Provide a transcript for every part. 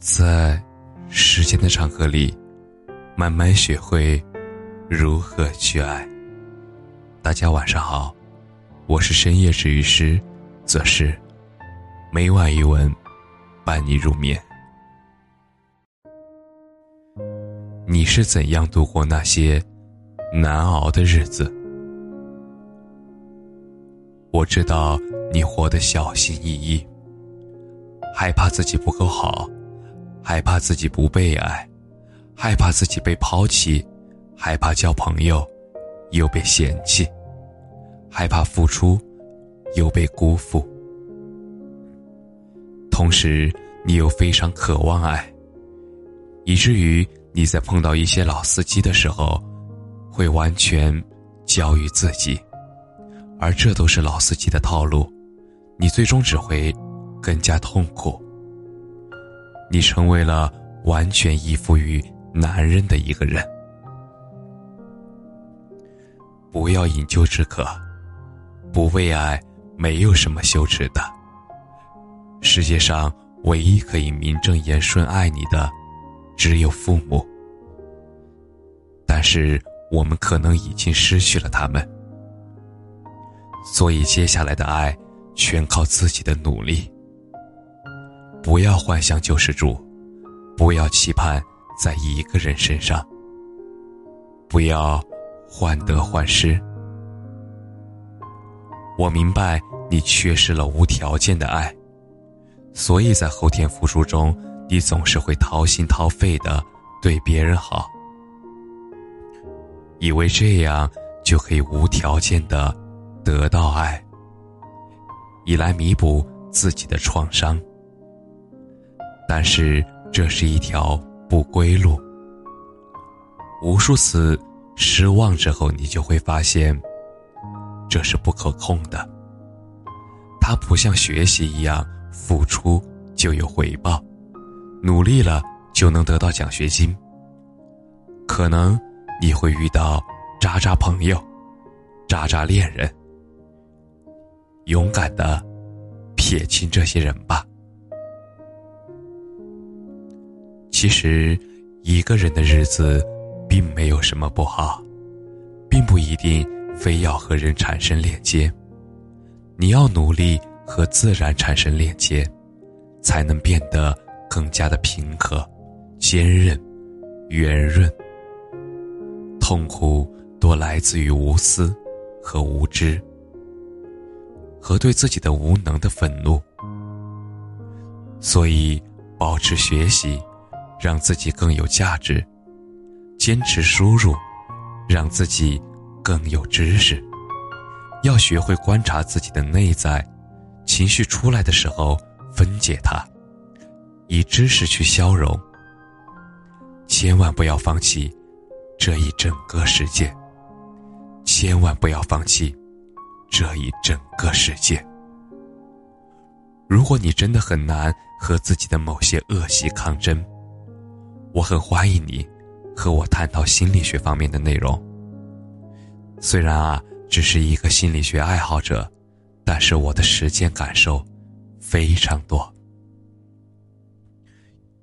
在时间的长河里，慢慢学会如何去爱。大家晚上好，我是深夜治愈师，则是每晚一文伴你入眠。你是怎样度过那些难熬的日子？我知道你活得小心翼翼，害怕自己不够好。害怕自己不被爱，害怕自己被抛弃，害怕交朋友，又被嫌弃，害怕付出，又被辜负。同时，你又非常渴望爱，以至于你在碰到一些老司机的时候，会完全交于自己，而这都是老司机的套路，你最终只会更加痛苦。你成为了完全依附于男人的一个人。不要饮鸩止渴，不为爱，没有什么羞耻的。世界上唯一可以名正言顺爱你的，只有父母。但是我们可能已经失去了他们，所以接下来的爱，全靠自己的努力。不要幻想救世主，不要期盼在一个人身上，不要患得患失。我明白你缺失了无条件的爱，所以在后天付出中，你总是会掏心掏肺的对别人好，以为这样就可以无条件的得到爱，以来弥补自己的创伤。但是这是一条不归路。无数次失望之后，你就会发现，这是不可控的。它不像学习一样，付出就有回报，努力了就能得到奖学金。可能你会遇到渣渣朋友、渣渣恋人，勇敢的撇清这些人吧。其实，一个人的日子，并没有什么不好，并不一定非要和人产生链接。你要努力和自然产生链接，才能变得更加的平和、坚韧、圆润。痛苦多来自于无私和无知，和对自己的无能的愤怒。所以，保持学习。让自己更有价值，坚持输入，让自己更有知识。要学会观察自己的内在，情绪出来的时候分解它，以知识去消融。千万不要放弃这一整个世界，千万不要放弃这一整个世界。如果你真的很难和自己的某些恶习抗争，我很欢迎你和我探讨心理学方面的内容。虽然啊，只是一个心理学爱好者，但是我的实践感受非常多。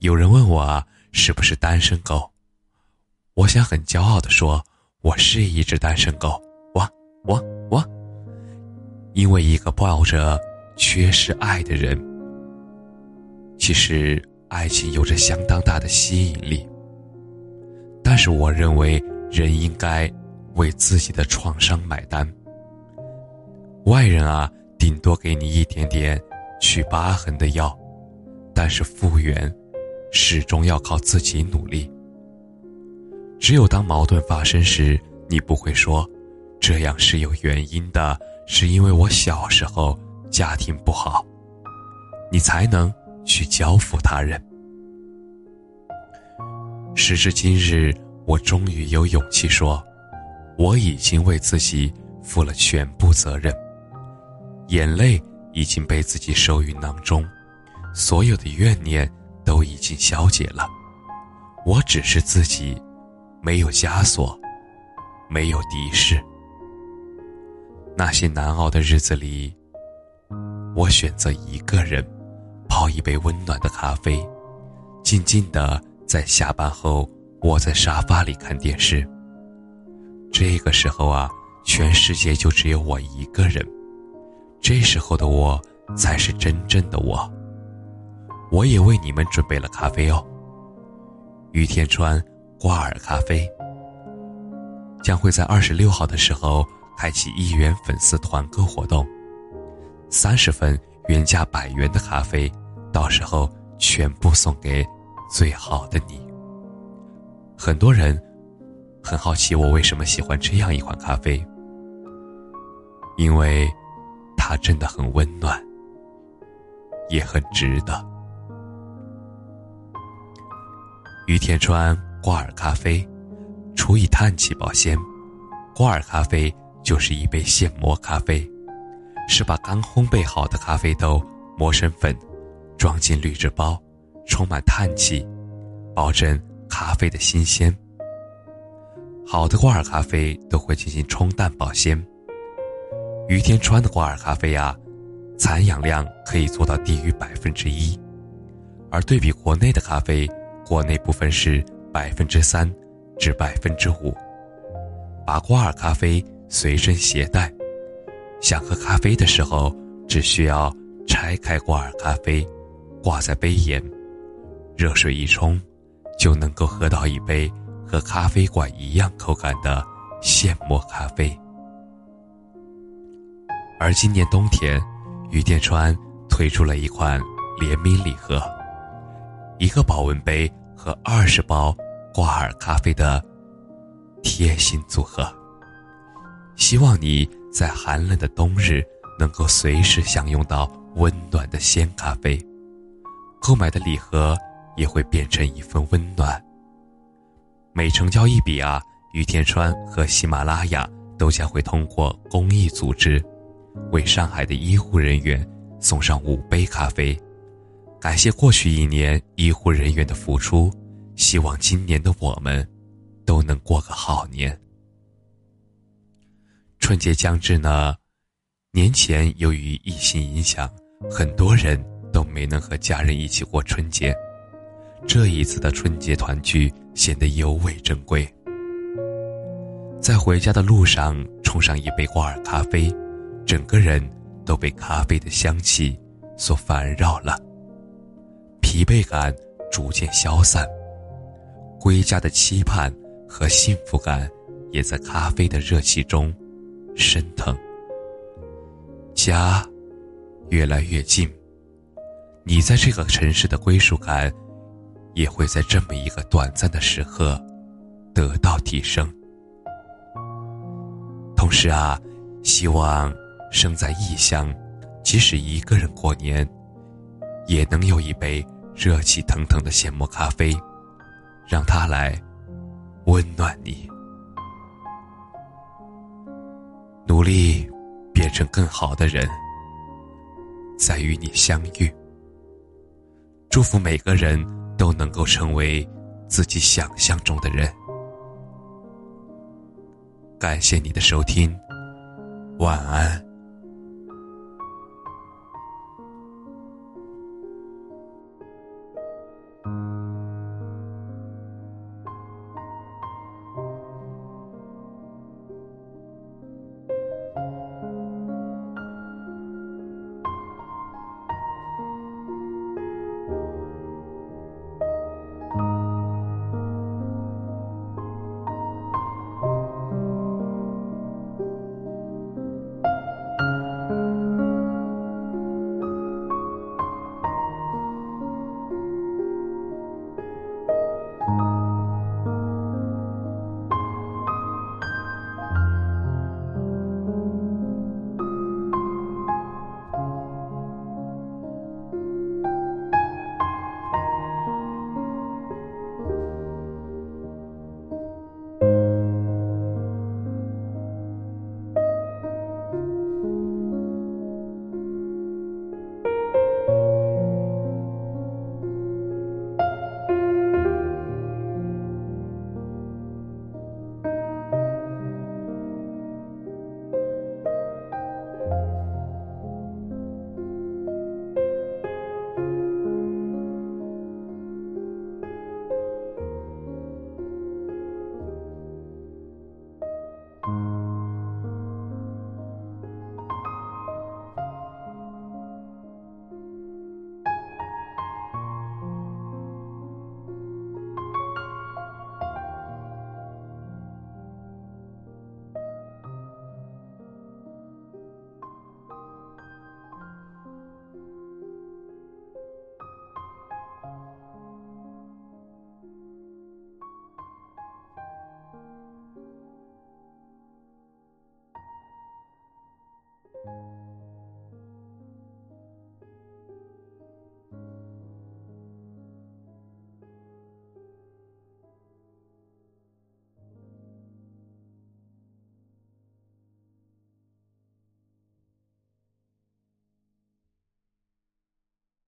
有人问我啊，是不是单身狗？我想很骄傲的说，我是一只单身狗。我我我！因为一个抱着缺失爱的人，其实。爱情有着相当大的吸引力，但是我认为人应该为自己的创伤买单。外人啊，顶多给你一点点去疤痕的药，但是复原始终要靠自己努力。只有当矛盾发生时，你不会说这样是有原因的，是因为我小时候家庭不好，你才能。去交付他人。时至今日，我终于有勇气说，我已经为自己负了全部责任，眼泪已经被自己收于囊中，所有的怨念都已经消解了。我只是自己，没有枷锁，没有敌视。那些难熬的日子里，我选择一个人。泡一杯温暖的咖啡，静静的在下班后窝在沙发里看电视。这个时候啊，全世界就只有我一个人。这时候的我才是真正的我。我也为你们准备了咖啡哦。于天川挂耳咖啡将会在二十六号的时候开启一元粉丝团购活动，三十份原价百元的咖啡，到时候全部送给最好的你。很多人很好奇我为什么喜欢这样一款咖啡，因为它真的很温暖，也很值得。于田川挂耳咖啡，除以碳气保鲜。挂耳咖啡就是一杯现磨咖啡，是把刚烘焙好的咖啡豆磨成粉，装进滤纸包，充满碳气，保证咖啡的新鲜。好的挂耳咖啡都会进行冲淡保鲜。于田川的挂耳咖啡啊，残氧量可以做到低于百分之一，而对比国内的咖啡。国内部分是百分之三至百分之五。把挂耳咖啡随身携带，想喝咖啡的时候，只需要拆开挂耳咖啡，挂在杯沿，热水一冲，就能够喝到一杯和咖啡馆一样口感的现磨咖啡。而今年冬天，于店川推出了一款联名礼盒，一个保温杯。和二十包挂耳咖啡的贴心组合，希望你在寒冷的冬日能够随时享用到温暖的鲜咖啡。购买的礼盒也会变成一份温暖。每成交一笔啊，于天川和喜马拉雅都将会通过公益组织，为上海的医护人员送上五杯咖啡。感谢过去一年医护人员的付出，希望今年的我们都能过个好年。春节将至呢，年前由于疫情影响，很多人都没能和家人一起过春节。这一次的春节团聚显得尤为珍贵。在回家的路上冲上一杯挂耳咖啡，整个人都被咖啡的香气所烦扰了。疲惫感逐渐消散，归家的期盼和幸福感也在咖啡的热气中升腾。家越来越近，你在这个城市的归属感也会在这么一个短暂的时刻得到提升。同时啊，希望生在异乡，即使一个人过年，也能有一杯。热气腾腾的现磨咖啡，让它来温暖你。努力变成更好的人，再与你相遇。祝福每个人都能够成为自己想象中的人。感谢你的收听，晚安。